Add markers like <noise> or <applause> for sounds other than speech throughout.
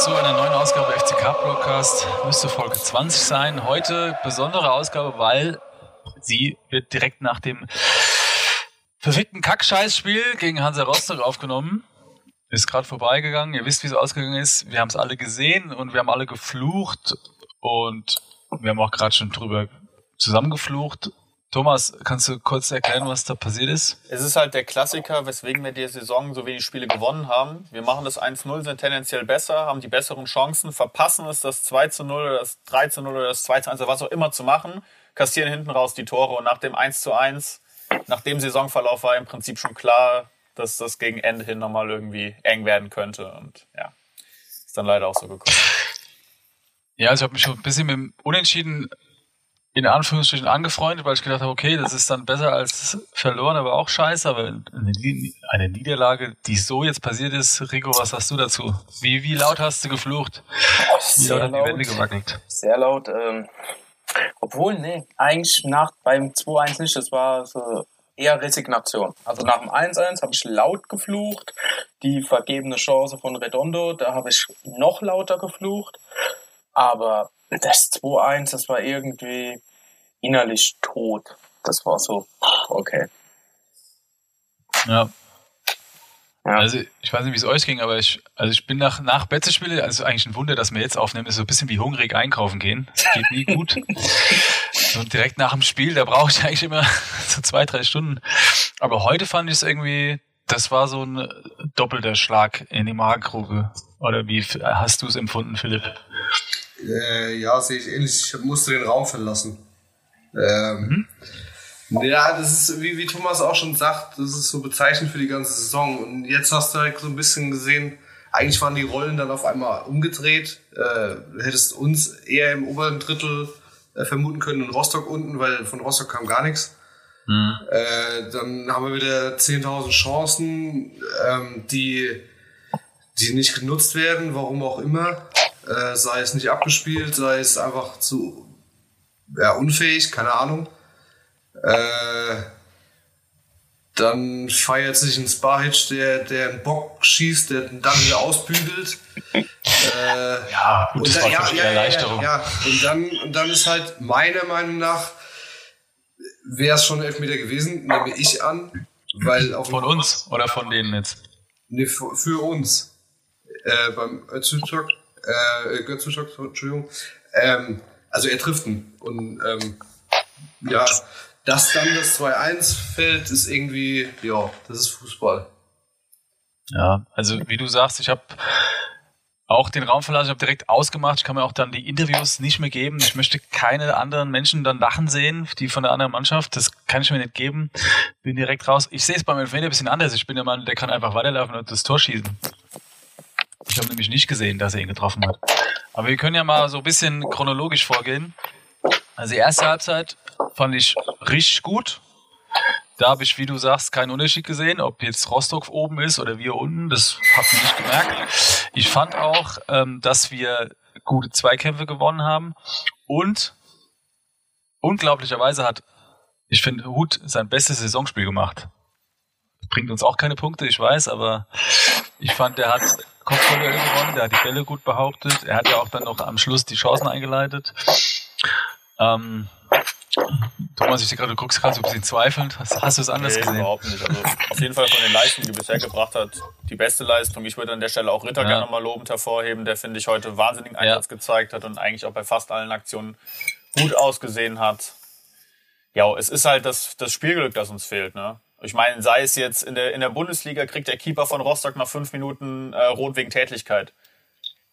zu einer neuen Ausgabe FCK Broadcast. Müsste Folge 20 sein. Heute besondere Ausgabe, weil sie wird direkt nach dem verfickten Kackscheißspiel gegen Hansa Rostock aufgenommen. Ist gerade vorbeigegangen. Ihr wisst, wie es ausgegangen ist. Wir haben es alle gesehen und wir haben alle geflucht und wir haben auch gerade schon drüber zusammengeflucht. Thomas, kannst du kurz erklären, was da passiert ist? Es ist halt der Klassiker, weswegen wir die Saison so wenig Spiele gewonnen haben. Wir machen das 1-0, sind tendenziell besser, haben die besseren Chancen, verpassen es, das 2 0 oder das 3 0 oder das 2 1, was auch immer zu machen, kassieren hinten raus die Tore und nach dem 1 1, nach dem Saisonverlauf war im Prinzip schon klar, dass das gegen Ende hin nochmal irgendwie eng werden könnte und ja, ist dann leider auch so gekommen. <laughs> Ja, also ich habe mich schon ein bisschen mit dem Unentschieden in Anführungsstrichen angefreundet, weil ich gedacht habe, okay, das ist dann besser als verloren, aber auch scheiße. Aber eine, Niederlage, die so jetzt passiert ist, Rico, was hast du dazu? Wie, wie laut hast du geflucht? Wie laut hat die Wände gewackelt? Sehr laut. Ähm, obwohl, nee, eigentlich nach beim 2-1 nicht, das war so eher Resignation. Also nach dem 1-1 habe ich laut geflucht. Die vergebene Chance von Redondo, da habe ich noch lauter geflucht. Aber das 2-1, das war irgendwie innerlich tot. Das war so, okay. Ja. ja. Also ich weiß nicht, wie es euch ging, aber ich, also ich bin nach, nach Betzespiele, also eigentlich ein Wunder, dass wir jetzt aufnehmen, ist so ein bisschen wie hungrig einkaufen gehen. Das geht nie gut. <laughs> so direkt nach dem Spiel, da brauche ich eigentlich immer <laughs> so zwei, drei Stunden. Aber heute fand ich es irgendwie, das war so ein doppelter Schlag in die Magengrube. Oder wie hast du es empfunden, Philipp? Äh, ja, sehe ich ähnlich. Ich musste den Raum verlassen. Ähm, mhm. Ja, das ist, wie, wie Thomas auch schon sagt, das ist so bezeichnend für die ganze Saison. Und jetzt hast du halt so ein bisschen gesehen, eigentlich waren die Rollen dann auf einmal umgedreht. Äh, du hättest uns eher im oberen Drittel äh, vermuten können und Rostock unten, weil von Rostock kam gar nichts. Mhm. Äh, dann haben wir wieder 10.000 Chancen, ähm, die, die nicht genutzt werden, warum auch immer äh, sei es nicht abgespielt, sei es einfach zu ja, unfähig, keine Ahnung. Äh, dann feiert sich ein Sparhitch, der, der einen Bock schießt, der dann wieder ausbügelt. äh, ja, gut, das dann, war ja, ja, Erleichterung. Ja, ja, Und, dann, und dann ist halt meiner Meinung nach, wäre es schon Elfmeter gewesen, nehme ich an. Weil auf von uns oder von denen jetzt? Nee, für, für uns. Äh, beim Öztürk äh, Götzenstock, Entschuldigung. Ähm, also er trifft ihn. Und ähm, ja, dass dann das 2-1 fällt, ist irgendwie, ja, das ist Fußball. Ja, also wie du sagst, ich habe auch den Raum verlassen, ich habe direkt ausgemacht, ich kann mir auch dann die Interviews nicht mehr geben. Ich möchte keine anderen Menschen dann lachen sehen, die von der anderen Mannschaft. Das kann ich mir nicht geben. Bin direkt raus. Ich sehe es beim Elfmeter ein bisschen anders. Ich bin der Mann, der kann einfach weiterlaufen und das Tor schießen. Ich habe nämlich nicht gesehen, dass er ihn getroffen hat. Aber wir können ja mal so ein bisschen chronologisch vorgehen. Also die erste Halbzeit fand ich richtig gut. Da habe ich, wie du sagst, keinen Unterschied gesehen, ob jetzt Rostock oben ist oder wir unten. Das hat man nicht gemerkt. Ich fand auch, ähm, dass wir gute Zweikämpfe gewonnen haben. Und unglaublicherweise hat, ich finde, Hut sein bestes Saisonspiel gemacht. Bringt uns auch keine Punkte, ich weiß, aber ich fand, der hat Kopfballduell gewonnen, der hat die Bälle gut behauptet. Er hat ja auch dann noch am Schluss die Chancen eingeleitet. Ähm, Thomas, ich sehe gerade, du guckst gerade so ein bisschen zweifelnd. Hast, hast du es anders nee, gesehen? überhaupt nicht. Also auf jeden Fall von den Leistungen, die bisher gebracht hat, die beste Leistung. Ich würde an der Stelle auch Ritter ja. gerne nochmal lobend hervorheben, der, finde ich, heute wahnsinnigen Einsatz ja. gezeigt hat und eigentlich auch bei fast allen Aktionen gut ausgesehen hat. Ja, es ist halt das, das Spielglück, das uns fehlt. Ne? Ich meine, sei es jetzt in der, in der Bundesliga, kriegt der Keeper von Rostock nach fünf Minuten äh, rot wegen Tätigkeit.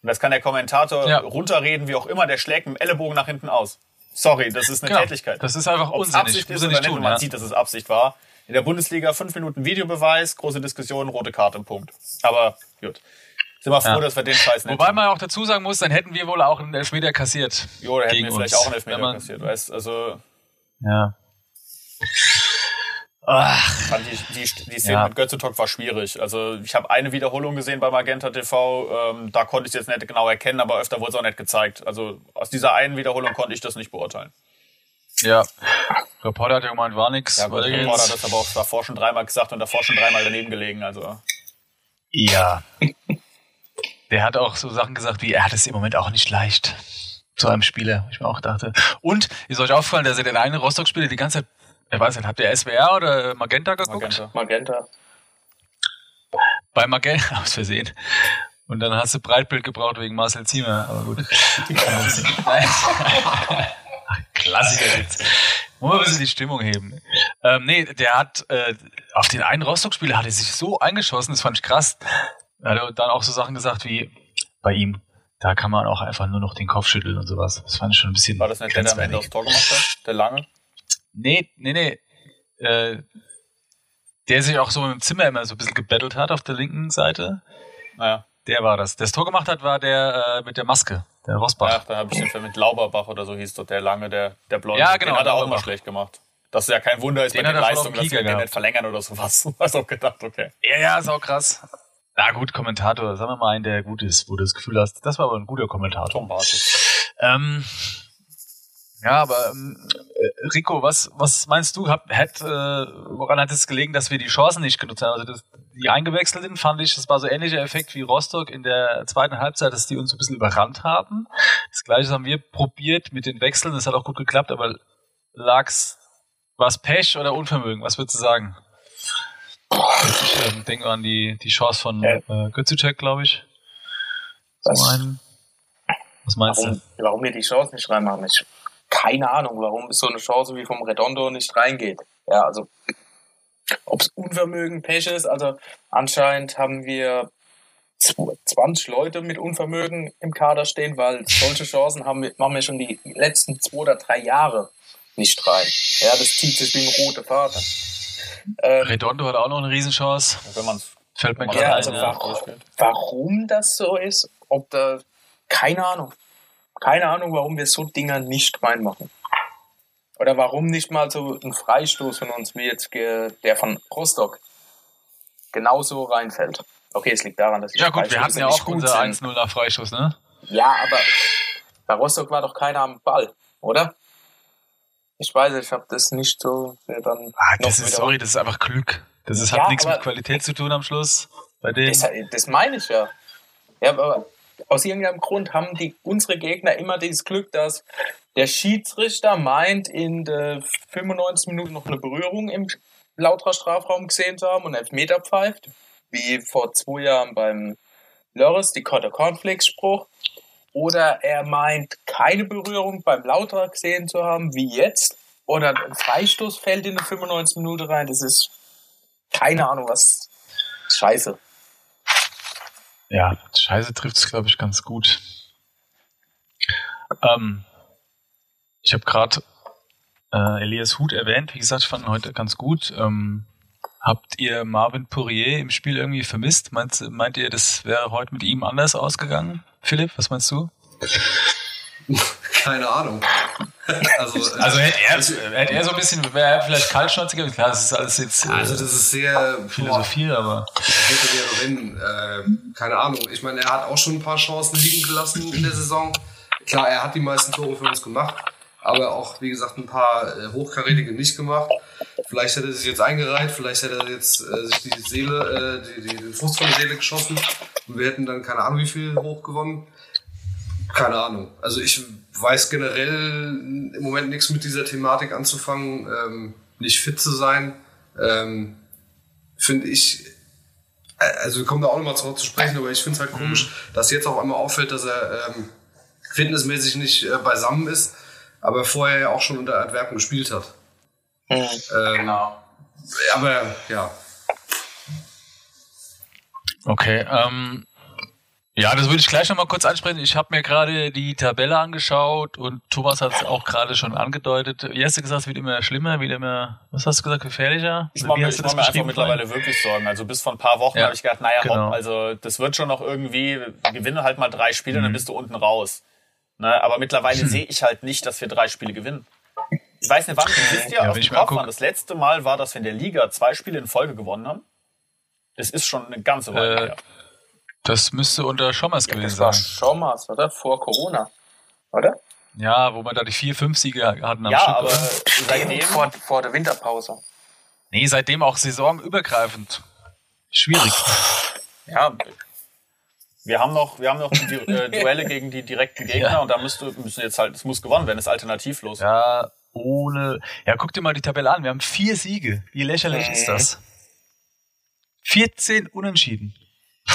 Und das kann der Kommentator ja. runterreden, wie auch immer, der schlägt mit dem Ellenbogen nach hinten aus. Sorry, das ist eine genau. Tätigkeit. Das ist einfach Ob's unsinnig. Absicht ist oder nicht, tun, man ja. sieht, dass es Absicht war. In der Bundesliga fünf Minuten Videobeweis, große Diskussion, rote Karte, Punkt. Aber gut. Sind wir froh, ja. dass wir den Scheiß nicht Wobei man auch dazu sagen muss, dann hätten wir wohl auch einen Elfmeter kassiert. Jo, da hätten wir vielleicht uns. auch einen Elfmeter kassiert, weißt Also. Ja. Ach. Die, die, die Szene ja. mit Götze-Talk war schwierig. Also ich habe eine Wiederholung gesehen bei Magenta TV. Ähm, da konnte ich es jetzt nicht genau erkennen, aber öfter wurde es auch nicht gezeigt. Also aus dieser einen Wiederholung konnte ich das nicht beurteilen. Ja. Reporter hat ja gemeint, war nix. Ja, gut, Reporter hat das aber auch davor schon dreimal gesagt und davor schon dreimal daneben gelegen. Also. Ja. der hat auch so Sachen gesagt wie, er hat es im Moment auch nicht leicht zu einem Spieler, wo ich mir auch dachte. Und ist euch aufgefallen, dass er den einen Rostock-Spieler die ganze Zeit, ich weiß nicht, habt ihr SWR oder Magenta geguckt? Magenta. Magenta. Bei Magenta, <laughs> aus Versehen. Und dann hast du Breitbild gebraucht wegen Marcel Ziemer, aber gut. <laughs> Klassiker jetzt. Muss man ein bisschen die Stimmung heben. Ähm, nee, der hat äh, auf den einen Rostock-Spieler hat er sich so eingeschossen, das fand ich krass. Er hat dann auch so Sachen gesagt wie bei ihm, da kann man auch einfach nur noch den Kopf schütteln und sowas. Das fand ich schon ein bisschen. War das nicht der, der am Ende aufs Tor gemacht hat? Der lange? Nee, nee, nee. Äh, der sich auch so im Zimmer immer so ein bisschen gebettelt hat auf der linken Seite. Naja. Der war das. Der das Tor gemacht hat, war der äh, mit der Maske, der Rosbach. Ach, da habe ich den mit Lauberbach oder so hieß doch der lange, der, der Blonde. Ja, genau, Den hat er auch Lauberbach. mal schlecht gemacht. Das ist ja kein Wunder ist Den bei er auf dem dass wir Kieker den nicht verlängern oder sowas. <laughs> Hast auch gedacht, okay. Ja, ja, ist auch krass. Na gut, Kommentator, sagen wir mal einen, der gut ist, wo du das Gefühl hast, das war aber ein guter Kommentator. Tom Bartek. Ähm, ja, aber ähm, äh, Rico, was, was meinst du? Hab, hat, äh, woran hat es gelegen, dass wir die Chancen nicht genutzt haben? Also das, die Eingewechselten fand ich, das war so ähnlicher Effekt wie Rostock in der zweiten Halbzeit, dass die uns ein bisschen überrannt haben. Das gleiche haben wir probiert mit den Wechseln, das hat auch gut geklappt, aber lag's, war's Pech oder Unvermögen? Was würdest du sagen? Ich ähm, denke an die, die Chance von äh, Götzicek, glaube ich. Was? Was meinst Warum, warum wir die Chance nicht reinmachen? Ich keine Ahnung, warum so eine Chance wie vom Redondo nicht reingeht. Ja, also ob es Unvermögen, Pech ist, also anscheinend haben wir 20 Leute mit Unvermögen im Kader stehen, weil solche Chancen haben wir, machen wir schon die letzten zwei oder drei Jahre nicht rein. Ja, das zieht sich wie ein roter Faden. Ähm, Redondo hat auch noch eine Riesenchance. Wenn man Fällt mir Ja, gerade ja, ein. also ja. warum, warum das so ist, ob da, keine Ahnung. Keine Ahnung, warum wir so Dinger nicht reinmachen. Oder warum nicht mal so ein Freistoß von uns, wie jetzt der von Rostock, genauso reinfällt. Okay, es liegt daran, dass die Ja gut, wir hatten ja auch unser sind. 1-0 nach Freischuss, ne? Ja, aber bei Rostock war doch keiner am Ball, oder? Ich weiß, ich habe das nicht so sehr dann. Ah, das ist, sorry, das ist einfach Glück. Das ist, Ja, hat nichts mit Qualität zu tun am Schluss. Bei denen. Das, das meine ich ja. Ja, aber aus irgendeinem Grund haben die unsere Gegner immer dieses Glück, dass der Schiedsrichter meint, in der 95 Minuten noch eine Berührung im Lauterer Strafraum gesehen zu haben und Elfmeter pfeift, wie vor zwei Jahren beim Lörres, die Cotter Cornflakes Spruch. Oder er meint, keine Berührung beim Lauterer gesehen zu haben, wie jetzt. Oder ein Freistoß fällt in der 95 Minute rein. Das ist keine Ahnung, was. Scheiße. Ja, Scheiße trifft es, glaube ich, ganz gut. Ähm, ich habe gerade äh, Elias Huth erwähnt. Wie gesagt, ich fand ihn heute ganz gut. Ähm, habt ihr Marvin Poirier im Spiel irgendwie vermisst? Meint, meint ihr, das wäre heute mit ihm anders ausgegangen? Philipp, was meinst du? Keine Ahnung. <laughs> Also, Also hätte er, hätte er so ein bisschen, wäre er vielleicht kaltschnäuziger. Klar, das ist alles jetzt äh, also das ist sehr Philosophie, aber hätte der drin. Äh, keine Ahnung. Ich meine, er hat auch schon ein paar Chancen liegen gelassen in der Saison. Klar, er hat die meisten Tore für uns gemacht, aber auch, wie gesagt, ein paar äh, hochkarätige nicht gemacht. Vielleicht hätte er sich jetzt eingereiht, vielleicht hätte er jetzt äh, sich die Seele, äh, die, die, den Frust von der Seele geschossen und wir hätten dann keine Ahnung, wie viel hoch gewonnen. Keine Ahnung. Also ich weiß generell im Moment nichts mit dieser Thematik anzufangen, ähm, nicht fit zu sein. Ähm, Finde ich, äh, also wir kommen da auch nochmal drauf zu sprechen, aber ich finde es halt komisch, dass jetzt auf einmal auffällt, dass er ähm, fitnessmäßig nicht äh, beisammen ist, aber vorher ja auch schon unter Antwerpen gespielt hat. Ähm, Genau. Aber ja, Okay, ähm, ja, das würde ich gleich nochmal kurz ansprechen. Ich habe mir gerade die Tabelle angeschaut und Thomas hat es auch gerade schon angedeutet. Du gesagt, es wird immer schlimmer, wird immer, was hast du gesagt, gefährlicher? Ich mache mir, ich mach mir einfach mittlerweile wirklich Sorgen. Also bis vor ein paar Wochen Ja, habe ich gedacht, naja, genau. hopp, also das wird schon noch irgendwie, wir gewinnen halt mal drei Spiele und Mhm. dann bist du unten raus. Ne, aber mittlerweile sehe ich halt nicht, dass wir drei Spiele gewinnen. Ich weiß nicht, wann, wisst ihr Ja, aus dem Kopf, wann das letzte Mal war, dass wir in der Liga zwei Spiele in Folge gewonnen haben? Das ist schon eine ganze Weile Äh, her. Das müsste unter Schommers Das gewesen war sein. schon mal, oder? Vor Corona. Oder? Ja, wo wir da die vier, fünf Siege hatten am Ja, Stück. aber oder? seitdem, Vor, vor der Winterpause. Nee, seitdem auch saisonübergreifend. Schwierig. ja, Wir haben noch, wir haben noch die äh, <laughs> Duelle gegen die direkten Gegner ja. und da müsste, müssen jetzt halt, es muss gewonnen werden, ist alternativlos. Ja, ohne. Ja, guck dir mal die Tabelle an. Wir haben vier Siege. Wie lächerlich ist das? 14 Unentschieden.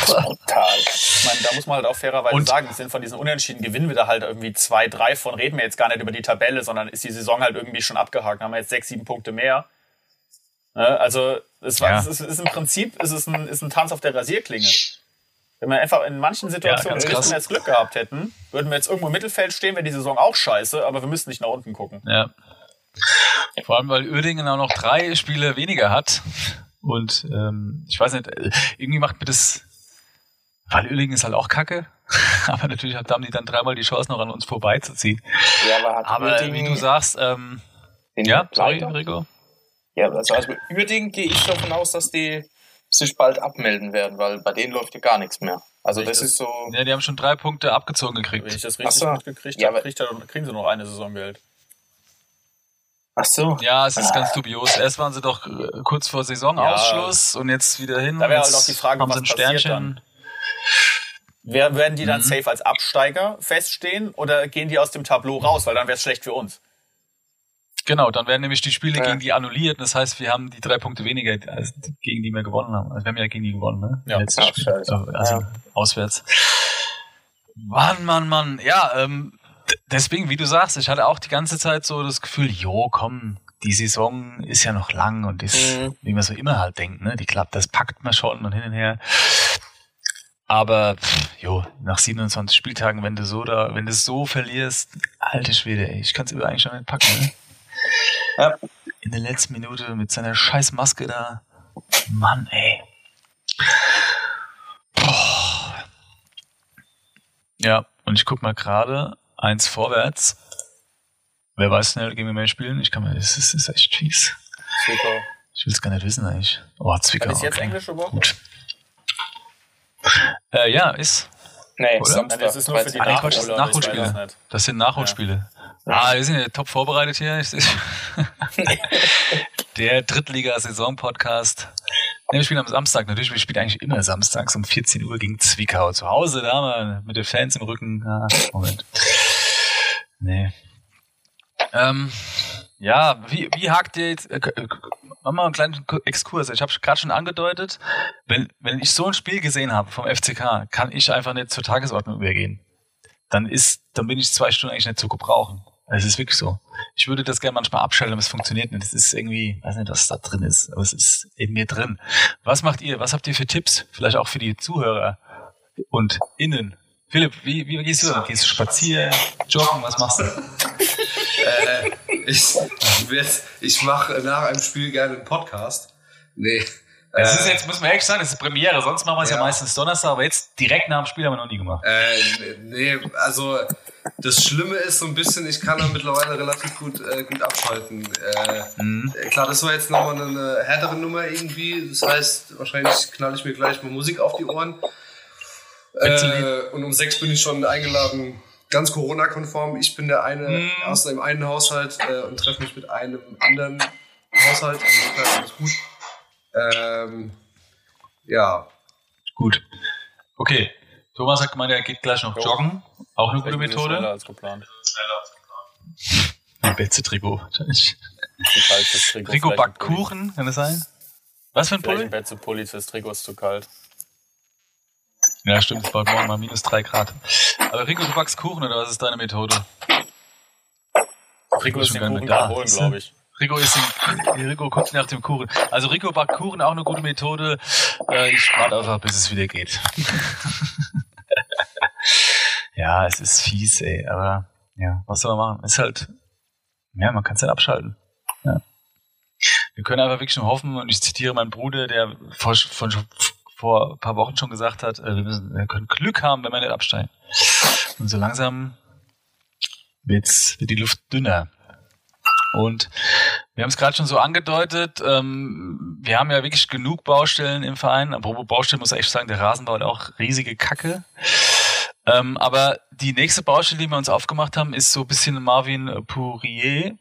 Total. Ich meine, da muss man halt auch fairerweise und sagen, sind von diesen Unentschieden gewinnen wir da halt irgendwie zwei, drei von. Reden wir jetzt gar nicht über die Tabelle, sondern ist die Saison halt irgendwie schon abgehakt. Haben wir jetzt sechs, sieben Punkte mehr. Ne? Also es, war, ja. es, ist, es ist im Prinzip es ist ein, ist ein Tanz auf der Rasierklinge. Wenn wir einfach in manchen Situationen ja, ein jetzt Glück gehabt hätten, würden wir jetzt irgendwo im Mittelfeld stehen, wäre die Saison auch scheiße, aber wir müssen nicht nach unten gucken. Ja. Vor allem, weil Uerdingen auch noch drei Spiele weniger hat. Und ähm, ich weiß nicht, irgendwie macht mir das, weil Uerdingen ist halt auch kacke. <laughs> aber natürlich haben die dann dreimal die Chance, noch an uns vorbeizuziehen. Ja, aber, hat aber wie du sagst, ähm, ja, sorry, Rico. Ja, also, also Uerdingen gehe ich davon aus, dass die sich bald abmelden werden, weil bei denen läuft ja gar nichts mehr. Also das, das, ist so. Ja, die haben schon drei Punkte abgezogen gekriegt. Wenn ich das richtig so. mitgekriegt ja, habe, kriegen sie noch eine Saison Geld. Ach so. Ja, es ist ah. ganz dubios. Erst waren sie doch äh, kurz vor Saisonausschluss ja. und jetzt wieder hin. Da wäre halt auch die Frage, haben was sie ein Sternchen. Dann? Wer, werden die dann mhm. safe als Absteiger feststehen oder gehen die aus dem Tableau raus? Weil dann wäre es schlecht für uns. Genau, dann werden nämlich die Spiele ja. gegen die annulliert. Das heißt, wir haben die drei Punkte weniger, als gegen die wir gewonnen haben. Also wir haben ja gegen die gewonnen, ne? Ja, Letztes Spiel. Also, also ja. auswärts. Mann, Mann, Mann. Ja, ähm, deswegen, wie du sagst, ich hatte auch die ganze Zeit so das Gefühl, jo, komm, die Saison ist ja noch lang und ist, mhm. wie man so immer halt denkt, ne? Die klappt, das packt man schon und hin und her. Aber pff, jo, nach 27 Spieltagen, wenn du so da, wenn du so verlierst, alte Schwede, ey, ich kann es eigentlich schon nicht packen, ne? Ja. In der letzten Minute mit seiner scheiß Maske da. Mann, ey. Boah. Ja, und ich guck mal gerade eins vorwärts. Wer weiß schnell gegen mehr spielen? Ich kann mir, das ist, das ist echt fies. Zwickau. Ich will es gar nicht wissen eigentlich. Oh, Zwickau. Ist jetzt okay. englische Woche? Gut. Äh, ja, ist. Nee, Oder? Samstag. Das ist nur für die ah, Nachholspiele. Nachholspiele. Das sind Nachholspiele. Ah, wir sind ja top vorbereitet hier. <laughs> Der Drittliga-Saison-Podcast. Nee, wir spielen am Samstag. Natürlich, wir spielen eigentlich immer samstags um 14 Uhr gegen Zwickau. Zu Hause, da haben wir mit den Fans im Rücken. Ah, Moment. Nee. Ähm, ja, wie, wie hakt ihr jetzt, äh, machen wir einen kleinen Exkurs. Ich habe gerade schon angedeutet, wenn, wenn ich so ein Spiel gesehen habe vom FCK, kann ich einfach nicht zur Tagesordnung übergehen. Dann ist, dann bin ich zwei Stunden eigentlich nicht zu gebrauchen. Es ist wirklich so. Ich würde das gerne manchmal abschalten, aber es funktioniert nicht. Es ist irgendwie, weiß nicht, was da drin ist, aber es ist in mir drin. Was macht ihr? Was habt ihr für Tipps? Vielleicht auch für die Zuhörer und innen. Philipp, wie, wie gehst du? Gehst du spazieren, joggen? Was machst du? Äh, ich ich mache nach einem Spiel gerne einen Podcast. Nee, es ist äh, jetzt, muss man ehrlich sagen, es ist Premiere. Sonst machen wir es ja. ja. meistens Donnerstag, aber jetzt direkt nach dem Spiel haben wir noch nie gemacht. Äh, nee, also das Schlimme ist so ein bisschen, ich kann da mittlerweile relativ gut, äh, gut abschalten. Äh, mhm. Klar, das war jetzt nochmal eine härtere Nummer irgendwie. Das heißt, wahrscheinlich knall ich mir gleich mal Musik auf die Ohren. Äh, und um sechs bin ich schon eingeladen, ganz Corona-konform. Ich bin der eine mhm. aus einem einen Haushalt äh, und treffe mich mit einem anderen Haushalt. Also, alles gut. Ähm, ja. Gut. Okay. Thomas hat gemeint, er geht gleich noch jo. joggen. Auch eine gute Methode. Schneller als geplant. Schneller als geplant. Ein Betze-Trikot. Trikot backt Kuchen, kann das sein? Was für ein Pulli? Betze-Pulli fürs Trikot ist zu kalt. Ja, stimmt, es bald morgen mal minus drei Grad. Aber Rico, du backst Kuchen oder was ist deine Methode? Rico ist den Kuchen da holen, glaube ich. Rico ist in, Rico guckt nach dem Kuchen. Also Rico backt Kuchen auch eine gute Methode. Äh, ich warte einfach, bis es wieder geht. <laughs> ja, es ist fies, ey, aber ja, was soll man machen? Ist halt, ja, man kann es halt abschalten. Ja. Wir können einfach wirklich nur hoffen, und ich zitiere meinen Bruder, der vor, von, vor ein paar Wochen schon gesagt hat, äh, wir, müssen, wir können Glück haben, wenn wir nicht absteigen. Und so langsam wird's, wird die Luft dünner. Und wir haben es gerade schon so angedeutet, ähm, wir haben ja wirklich genug Baustellen im Verein. Apropos Baustellen muss ich echt sagen, der Rasenbau hat auch riesige Kacke. Ähm, aber die nächste Baustelle, die wir uns aufgemacht haben, ist so ein bisschen Marvin Pourier.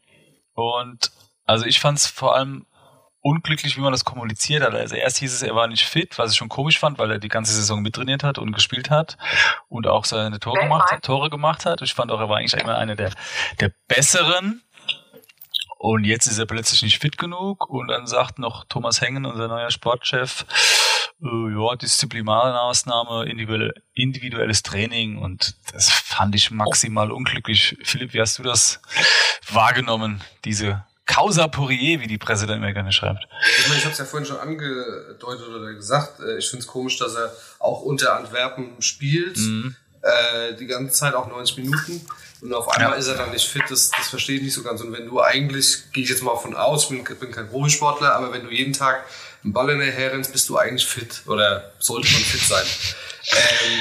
Und also ich fand es vor allem unglücklich, wie man das kommuniziert hat. Also erst hieß es, er war nicht fit, was ich schon komisch fand, weil er die ganze Saison mittrainiert hat und gespielt hat und auch seine Tore gemacht, hat, Tore gemacht hat. Ich fand auch, er war eigentlich immer einer der, der besseren. Und jetzt ist er plötzlich nicht fit genug und dann sagt noch Thomas Hengen, unser neuer Sportchef, äh, ja, Disziplinarmaßnahme, individuelle, individuelles Training und das fand ich maximal unglücklich. Philipp, wie hast du das wahrgenommen, diese Causa Poirier, wie die immer gerne schreibt. Ich meine, ich habe es ja vorhin schon angedeutet oder gesagt. Äh, ich finde es komisch, dass er auch unter Antwerpen spielt, mhm. äh, die ganze Zeit auch 90 Minuten. Und auf einmal ja. ist er dann nicht fit, das, das verstehe ich nicht so ganz. Und wenn du eigentlich, gehe ich jetzt mal von aus, ich bin, bin kein Profisportler, aber wenn du jeden Tag einen Ball in der Her rennst, bist du eigentlich fit oder sollte man fit sein. <laughs> Ähm,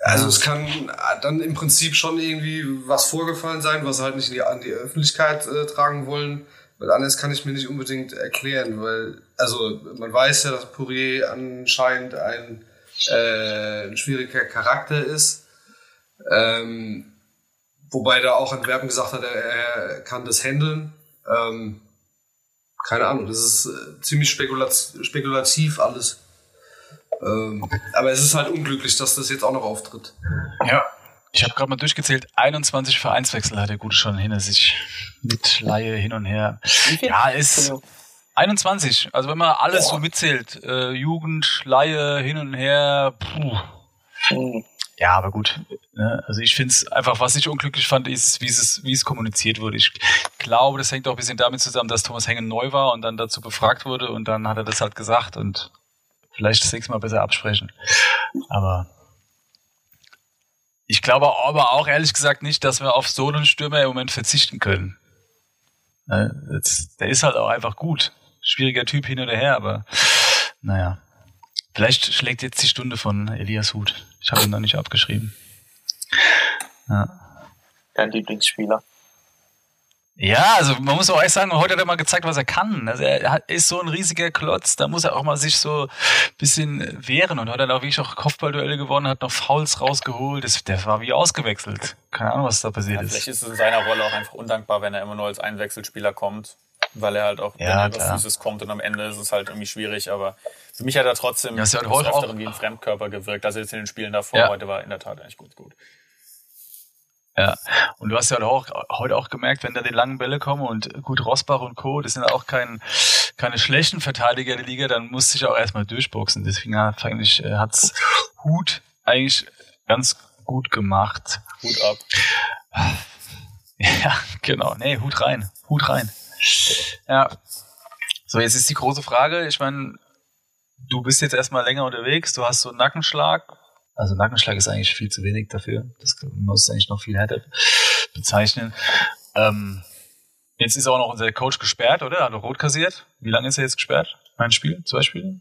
also es kann dann im Prinzip schon irgendwie was vorgefallen sein, was halt nicht die, an die Öffentlichkeit äh, tragen wollen. Weil anders kann ich mir nicht unbedingt erklären, weil, also man weiß ja, dass Poirier anscheinend ein, äh, ein schwieriger Charakter ist. Ähm, wobei da auch Antwerpen gesagt hat, er, er kann das handeln. Ähm, keine Ahnung, das ist äh, ziemlich spekulativ alles. Ähm, aber es ist halt unglücklich, dass das jetzt auch noch auftritt. Ja. Ich habe gerade mal durchgezählt, 21 Vereinswechsel hat der Gute schon hinter sich. Mit Laie hin und her. Ja, ist 21. Also wenn man alles oh. so mitzählt, äh, Jugend, Laie, hin und her, puh. Mhm. Ja, aber gut. Ne? Also ich finde es einfach, was ich unglücklich fand, ist, wie es, wie es kommuniziert wurde. Ich glaube, das hängt auch ein bisschen damit zusammen, dass Thomas Hengen neu war und dann dazu befragt wurde und dann hat er das halt gesagt und Vielleicht das nächste Mal besser absprechen. Aber ich glaube aber auch ehrlich gesagt nicht, dass wir auf so einen Stürmer im Moment verzichten können. Ne, der ist halt auch einfach gut. Schwieriger Typ hin oder her, aber naja. Vielleicht schlägt jetzt die Stunde von Elias Hut. Ich habe ihn noch nicht abgeschrieben. Ja. Dein Lieblingsspieler? Ja, also man muss auch echt sagen, heute hat er mal gezeigt, was er kann. Also er ist so ein riesiger Klotz, da muss er auch mal sich so ein bisschen wehren. Und heute hat er auch, wie ich auch Kopfballduelle gewonnen hat, noch Fouls rausgeholt. Das, der war wie ausgewechselt. Keine Ahnung, was da passiert ja, ist. Vielleicht ist es in seiner Rolle auch einfach undankbar, wenn er immer nur als Einwechselspieler kommt. Weil er halt auch ja, über Physis kommt und am Ende ist es halt irgendwie schwierig, aber für mich hat er trotzdem ja, halt auch, wie ein Fremdkörper gewirkt. Also jetzt in den Spielen davor, ja. heute war in der Tat eigentlich gut, gut. Ja, und du hast ja auch, heute auch gemerkt, wenn da die langen Bälle kommen und gut Rosbach und Co., das sind auch kein, keine schlechten Verteidiger der Liga, dann musste ich auch erstmal durchboxen. Deswegen hat eigentlich, äh, hat's Hut eigentlich ganz gut gemacht. Hut ab. <laughs> Ja, genau. Nee, Hut rein. Hut rein. Ja. So, jetzt ist die große Frage. Ich meine, du bist jetzt erstmal länger unterwegs, du hast so einen Nackenschlag, also Nackenschlag ist eigentlich viel zu wenig dafür. Das muss eigentlich noch viel härter bezeichnen. Ähm, jetzt ist auch noch unser Coach gesperrt, oder? Hat er rot kassiert. Wie lange ist er jetzt gesperrt? Ein Spiel? Zwei Spiele?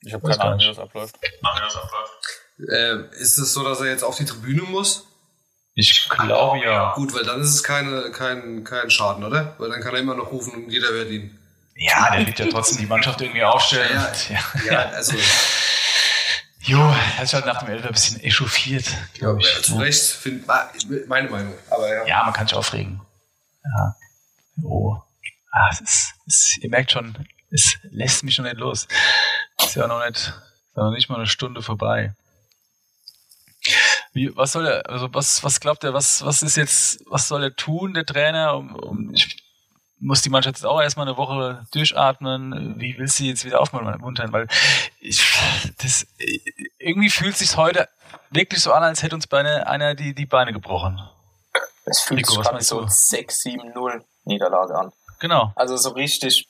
Ich habe keine Ahnung, wie das abläuft. Äh, ist es so, dass er jetzt auf die Tribüne muss? Ich glaube ja. Gut, weil dann ist es keine, kein, kein Schaden, oder? Weil dann kann er immer noch rufen und jeder wird ihn. Ja, der wird ja trotzdem die Mannschaft irgendwie aufstellen. Ja, ja. <laughs> ja also Jo, er ist halt nach dem Elfer ein bisschen echauffiert, glaube ich. Ja, zu Recht, find, meine Meinung. Aber ja. ja, man kann sich aufregen. Ja. Oh. Ah, es ist, es, ihr merkt schon, es lässt mich schon nicht los. Ist ja noch nicht, ist ja noch nicht mal eine Stunde vorbei. Wie, was soll er, also was, was glaubt er, was, was ist jetzt, was soll er tun, der Trainer? Um, um, ich muss die Mannschaft jetzt auch erstmal eine Woche durchatmen. Wie will sie jetzt wieder aufmuntern? Weil ich, das, irgendwie fühlt sich heute wirklich so an, als hätte uns Beine, einer die, die Beine gebrochen. Es fühlt Nico, sich gerade so 6-7-0 Niederlage an. Genau. Also so richtig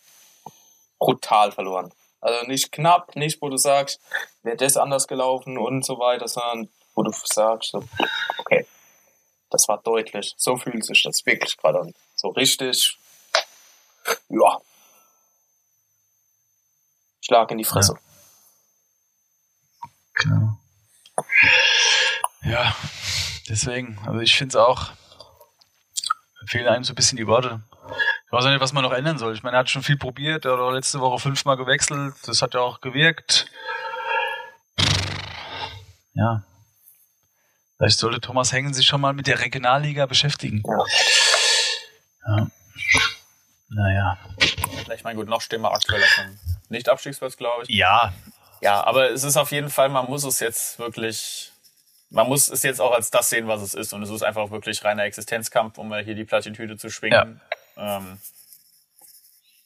brutal verloren. Also nicht knapp, nicht wo du sagst, wäre das anders gelaufen und so weiter, sondern wo du sagst, so, okay, das war deutlich. So fühlt sich das wirklich gerade an. So richtig ja. Schlag in die Fresse. Ja. Genau. Ja, deswegen, also ich finde es auch, fehlen einem so ein bisschen die Worte. Ich weiß auch nicht, was man noch ändern soll. Ich meine, er hat schon viel probiert, er hat letzte Woche fünfmal gewechselt, das hat ja auch gewirkt. Ja. Vielleicht sollte Thomas Hengen sich schon mal mit der Regionalliga beschäftigen. Ja. ja. Naja. Ich meine, gut, noch stehen wir aktuell auf Nicht-Abstiegsplatz, glaube ich. Ja. Ja, aber es ist auf jeden Fall, man muss es jetzt wirklich, man muss es jetzt auch als das sehen, was es ist. Und es ist einfach wirklich reiner Existenzkampf, um hier die Plattitüde zu schwingen. Ja. Ähm,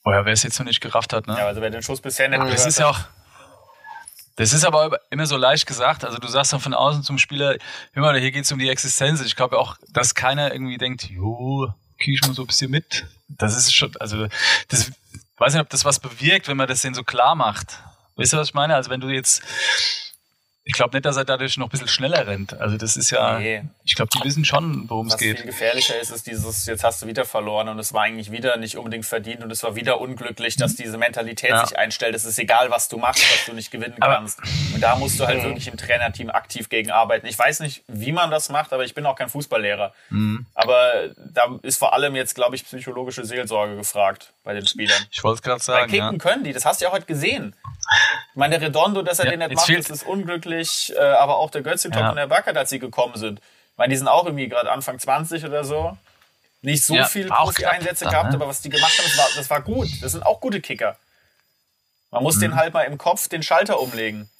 oh ja, wer es jetzt noch nicht gerafft hat, ne? Ja, also wer den Schuss bisher nicht Das ist ja auch, das ist aber immer so leicht gesagt. Also du sagst dann von außen zum Spieler, hör mal, hier geht's um die Existenz. Ich glaube auch, dass keiner irgendwie denkt, jo, krieg ich mal so ein bisschen mit. Das ist schon, also das weiß nicht, ob das was bewirkt, wenn man das denen so klar macht. Weißt du, was ich meine? Also wenn du jetzt ich glaube nicht, dass er dadurch noch ein bisschen schneller rennt. Also das ist ja, nee. ich glaube, die wissen schon, worum es geht. Was viel gefährlicher ist, ist dieses, jetzt hast du wieder verloren und es war eigentlich wieder nicht unbedingt verdient und es war wieder unglücklich, dass diese Mentalität ja. sich einstellt. Es ist egal, was du machst, dass du nicht gewinnen aber kannst. Und da musst du halt mhm. wirklich im Trainerteam aktiv gegen arbeiten. Ich weiß nicht, wie man das macht, aber ich bin auch kein Fußballlehrer. Mhm. Aber da ist vor allem jetzt, glaube ich, psychologische Seelsorge gefragt bei den Spielern. Ich wollte es gerade sagen. Bei Kicken ja. können die, das hast du ja heute gesehen. Ich meine, der Redondo, dass er ja, den nicht macht, das ist unglücklich. Äh, aber auch der Götzintop ja. und der Backert, als sie gekommen sind. Ich meine, die sind auch irgendwie gerade Anfang 20 oder so. Nicht so ja, viel Profi-Einsätze gehabt, ne? aber was die gemacht haben, das war, das war gut. Das sind auch gute Kicker. Man muss mhm. den halt mal im Kopf den Schalter umlegen.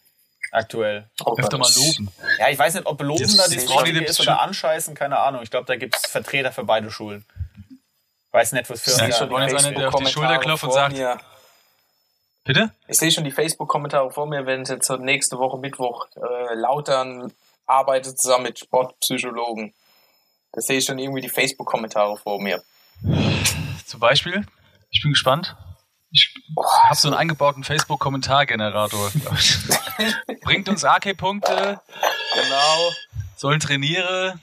Aktuell. Oh, Öfter mal loben. Ja, ich weiß nicht, ob loben da die ist oder anscheißen, keine Ahnung. Ich glaube, da gibt es Vertreter für beide Schulen. Weiß nicht, was für ja, schon jetzt einer, der auf die Schulter klopft und sagt. Bitte? Ich sehe schon die Facebook-Kommentare vor mir, wenn es jetzt nächste Woche Mittwoch äh, Lautern arbeitet zusammen mit Sportpsychologen. Da sehe ich schon irgendwie die Facebook-Kommentare vor mir. Zum Beispiel? Ich bin gespannt. Ich habe so einen eingebauten Facebook-Kommentargenerator. <laughs> Bringt uns AK-Punkte. Genau. Sollen trainiere.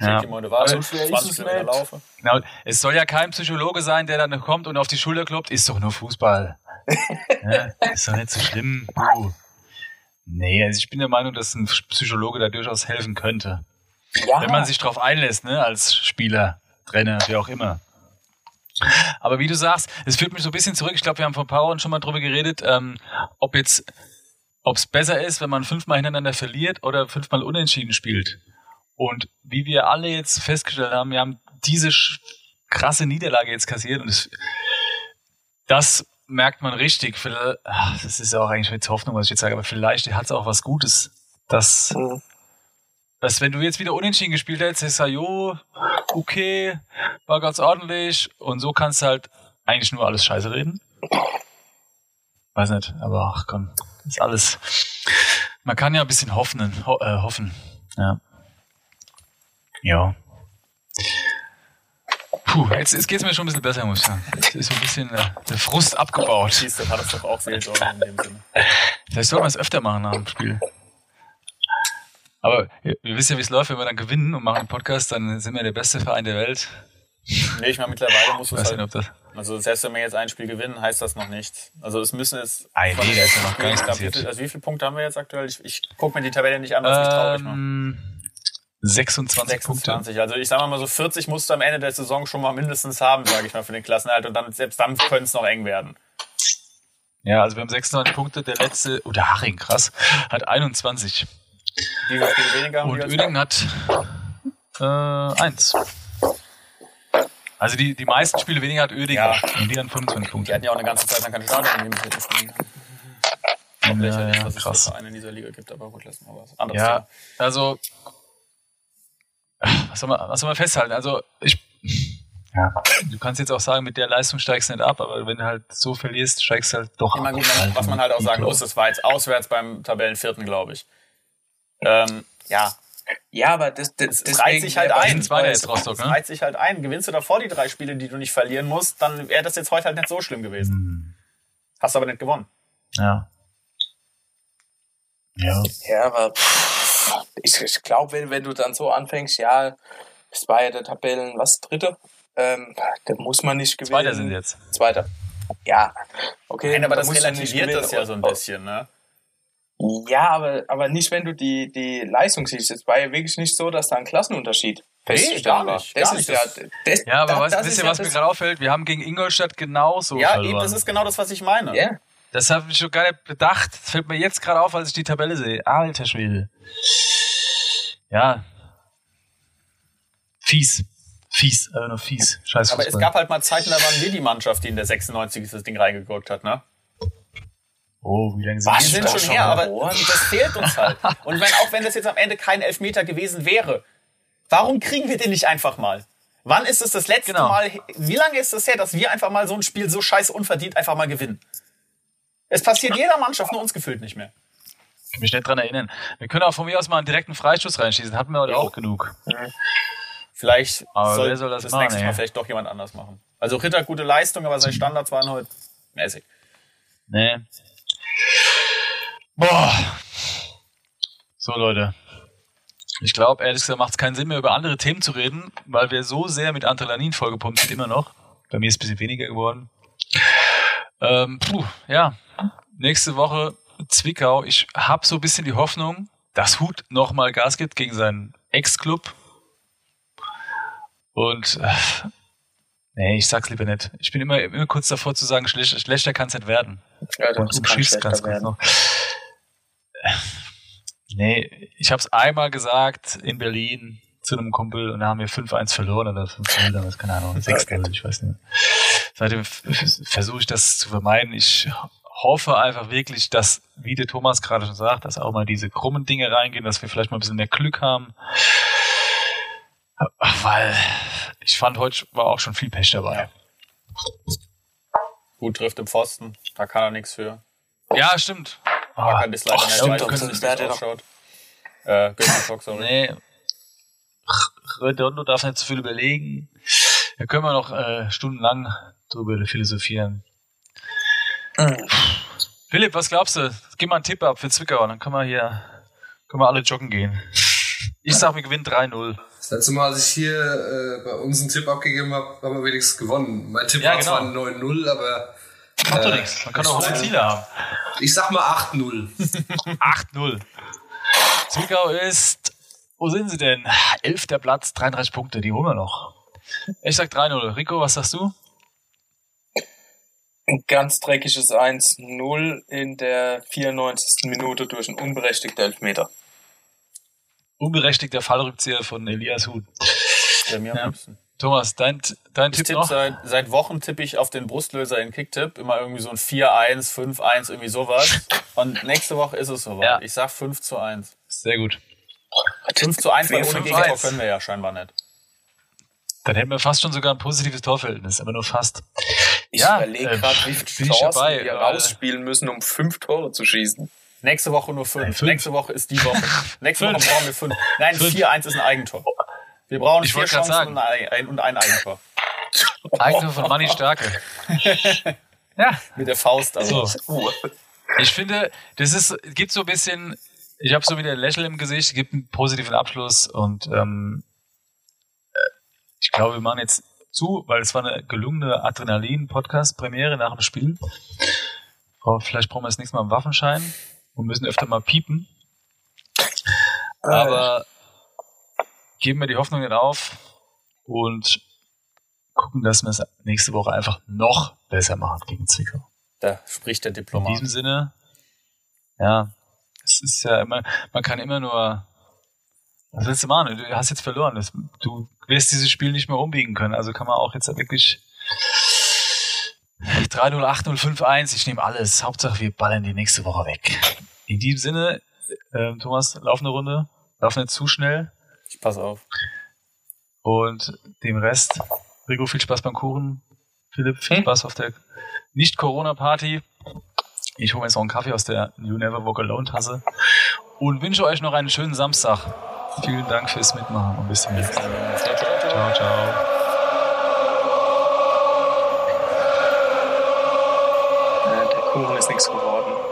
Ja. Also, 20 Kilometer laufe. Genau. Es soll ja kein Psychologe sein, der dann kommt und auf die Schulter kloppt. Ist doch nur Fußball. <laughs> ja, ist doch nicht so schlimm. Uh. Nee, also ich bin der Meinung, dass ein Psychologe da durchaus helfen könnte. Ja. Wenn man sich darauf einlässt, ne, als Spieler, Trainer, wie auch immer. Aber wie du sagst, es führt mich so ein bisschen zurück. Ich glaube, wir haben vor ein paar Wochen schon mal drüber geredet, ähm, ob jetzt, ob es besser ist, wenn man fünfmal hintereinander verliert oder fünfmal unentschieden spielt. Und wie wir alle jetzt festgestellt haben, wir haben diese krasse Niederlage jetzt kassiert und das, das merkt man richtig. Das ist ja auch eigentlich jetzt Hoffnung, was ich jetzt sage, aber vielleicht hat es auch was Gutes, dass, mhm. dass wenn du jetzt wieder unentschieden gespielt hättest, ist ja, jo, okay, war ganz ordentlich und so kannst du halt eigentlich nur alles scheiße reden. Weiß nicht, aber ach komm, ist alles. Man kann ja ein bisschen hoffen, ho äh, hoffen. Ja. Ja. Puh, jetzt, jetzt geht es mir schon ein bisschen besser, muss ich sagen. Jetzt ist so ein bisschen äh, der Frust abgebaut. Siehst du, hat es doch auch Seelsorge in dem Sinne. Vielleicht soll man es öfter machen nach dem Spiel. Aber ihr, ihr wisst ja, wie es läuft, wenn wir dann gewinnen und machen einen Podcast, dann sind wir der beste Verein der Welt. Nee, ich meine, mittlerweile muss es halt, nicht, Also selbst wenn wir jetzt ein Spiel gewinnen, heißt das noch nicht. Also es müssen jetzt... Ei, nee, da ist ja noch gar nichts passiert. Also wie viele Punkte haben wir jetzt aktuell? Ich, ich gucke mir die Tabelle nicht an, was ähm, mich traurig macht. 26, 26 Punkte. Also ich sage mal so 40 musst du am Ende der Saison schon mal mindestens haben, sage ich mal, für den Klassenhalt. Und dann selbst dann könnte es noch eng werden. Ja, also wir haben 26 Punkte. Der letzte, oder oh, Haring, krass, hat 21. Wie Spiele weniger haben Und Oeding hat äh, eins. Also die, die meisten Spiele weniger hat Oeding. Ja. Und die haben 25 Punkte. Die hatten ja auch eine ganze Zeit lang keine Stadion, in dem sie spielen. Ja, ja, was krass. es für in dieser Liga gibt, aber gut, lassen wir was anderes. Ja, also was soll man, was soll man festhalten? Also ich, ja, du kannst jetzt auch sagen, mit der Leistung steigst du nicht ab, aber wenn du halt so verlierst, steigst du halt doch Immer ab. Gut, was man halt auch sagen muss, das war jetzt auswärts beim Tabellenvierten, glaube ich. Ähm, ja. Ja, aber das, das, das reizt sich halt ein. Jetzt Rostock, ne? reizt sich halt ein. Gewinnst du davor die drei Spiele, die du nicht verlieren musst, dann wäre das jetzt heute halt nicht so schlimm gewesen. Hm. Hast aber nicht gewonnen. Ja. Ja. Ja, aber ich, ich glaube, wenn, wenn du dann so anfängst, ja, es war ja der Tabellen, was, dritte? Ähm, da muss man nicht gewinnen. Zweiter sind jetzt. Zweiter. Ja, okay. Nein, aber das relativiert das ja so ein bisschen, ne? Ja, aber, aber nicht, wenn du die, die Leistung siehst. Es war ja wirklich nicht so, dass da ein Klassenunterschied festgestellt war. Das ist ja, das, ja, aber was, wisst ihr, was mir gerade auffällt? Wir haben gegen Ingolstadt genauso Ja, verloren. eben, das ist genau das, was ich meine. Ja. Das habe ich schon gar nicht bedacht. Das fällt mir jetzt gerade auf, als ich die Tabelle sehe. Alter Schwede. Ja. Fies. Fies, aber nur fies. Scheiß Aber es gab halt mal Zeiten, da waren wir die Mannschaft, die in der 96 das Ding reingegurkt hat, ne? Oh, wie lange sind Wir sind schon her, aber das fehlt uns halt. Und wenn, auch wenn das jetzt am Ende kein Elfmeter gewesen wäre, warum kriegen wir den nicht einfach mal? Wann ist es das letzte Genau. Mal, wie lange ist es her, dass wir einfach mal so ein Spiel so scheiße unverdient einfach mal gewinnen? Es passiert jeder Mannschaft, nur uns gefühlt nicht mehr. Ich kann mich nicht dran erinnern. Wir können auch von mir aus mal einen direkten Freistoß reinschießen. Hatten wir heute auch genug. Vielleicht Aber soll soll das das machen, nächste Mal ey? vielleicht doch jemand anders machen. Also Ritter gute Leistung, aber seine Standards waren heute mäßig. Nee. Boah. So, Leute. Ich glaube, ehrlich gesagt, macht es keinen Sinn mehr, über andere Themen zu reden, weil wir so sehr mit Adrenalin vollgepumpt sind, immer noch. Bei mir ist es ein bisschen weniger geworden. Ähm, puh, ja. Nächste Woche Zwickau. Ich habe so ein bisschen die Hoffnung, dass Hut nochmal Gas gibt gegen seinen Ex-Club. Und äh, nee, ich sag's lieber nicht. Ich bin immer, immer kurz davor zu sagen, schlechter, schlechter kann es nicht werden. Ja, Und umschießt ganz kurz noch. Nee, ich habe es einmal gesagt in Berlin zu einem Kumpel und da haben wir 5-1 verloren oder 5-0, damals, keine Ahnung, 6-0, ich weiß nicht. Seitdem versuche ich das zu vermeiden. Ich hoffe einfach wirklich, dass, wie der Thomas gerade schon sagt, dass auch mal diese krummen Dinge reingehen, dass wir vielleicht mal ein bisschen mehr Glück haben. Weil ich fand, heute war auch schon viel Pech dabei. Gut trifft im Pfosten, da kann er nichts für. Ja, stimmt. Da Ah, kann das leider ach, nicht stimmt, weiß, der doch- ausschaut. Äh, Götzenbock, sorry. Nee. Redondo darf nicht zu viel überlegen. Da können wir noch äh, stundenlang drüber philosophieren. Mhm. Philipp, was glaubst du? Gib mal einen Tipp ab für Zwickau, dann können wir hier können wir alle joggen gehen. Ich sag, wir gewinnen 3-0. Das letzte Mal, als ich hier äh, bei uns einen Tipp abgegeben habe, haben wir wenigstens gewonnen. Mein Tipp Ja, war genau. zwar 9-0, aber Macht doch Äh, nichts. Man kann auch hohe Ziele haben. ich sag mal 8-0. 8-0. Zwickau ist, wo sind sie denn? Elfter Platz, 33 Punkte, die holen wir noch. Ich sag 3-0. Rico, was sagst du? Ein ganz dreckiges 1-0 in der 94. Minute durch einen unberechtigten Elfmeter. Unberechtigter Fallrückzieher von Elias Huth. Der mir am Ja. liebsten. Thomas, dein, dein Ich Tipp noch? seit, seit Wochen tippe ich auf den Brustlöser in Kicktipp. Immer irgendwie so ein 4-1, 5-1, irgendwie sowas. Und nächste Woche ist es soweit. Ja. Ich sag 5 zu 1. Sehr gut. 5 zu 1, weil ohne 5-1. Gegentor können wir ja scheinbar nicht. Dann hätten wir fast schon sogar ein positives Torverhältnis, aber nur fast. Ich Ja, überlege äh, gerade, wie bin viele ich Chancen dabei, wir rausspielen müssen, um fünf Tore zu schießen. Nächste Woche nur 5. Nein, fünf. Nächste Woche ist die Woche. <laughs> Nächste Woche Fünf. brauchen wir 5. Nein, Fünf. 4-1 ist ein Eigentor. Wir brauchen Ich vier Chancen sagen. und ein, ein, und ein Eigentor. <laughs> Eigentor von Manni Starke. <laughs> ja, Mit der Faust. Also. so. Ich finde, das ist, gibt so ein bisschen, ich habe so wieder ein Lächeln im Gesicht, gibt einen positiven Abschluss und ähm, äh, ich glaube, wir machen jetzt zu, weil es war eine gelungene Adrenalin-Podcast-Premiere nach dem Spiel. Vielleicht brauchen wir das nächste Mal einen Waffenschein und müssen öfter mal piepen. Aber geben wir die Hoffnung nicht auf und gucken, dass wir es nächste Woche einfach noch besser machen gegen Zwickau. Da spricht der In Diplomat. diesem Sinne, ja, es ist ja immer, man kann immer nur, was willst du machen? Du hast jetzt verloren. Das, du wirst dieses Spiel nicht mehr umbiegen können. Also kann man auch jetzt wirklich 3-0, 8-0, 5-1, ich nehme alles. Hauptsache wir ballern die nächste Woche weg. In diesem Sinne, ähm, Thomas, laufende Runde, lauf nicht zu schnell Ich pass auf. und dem Rest, Rico, viel Spaß beim Kuchen. Philipp, viel Hm? Spaß auf der Nicht-Corona-Party. Ich hole mir jetzt noch einen Kaffee aus der You Never Walk Alone Tasse und wünsche euch noch einen schönen Samstag. Vielen Dank fürs Mitmachen und bis zum nächsten Mal. Ciao, ciao. Äh, der Kuchen ist nichts geworden.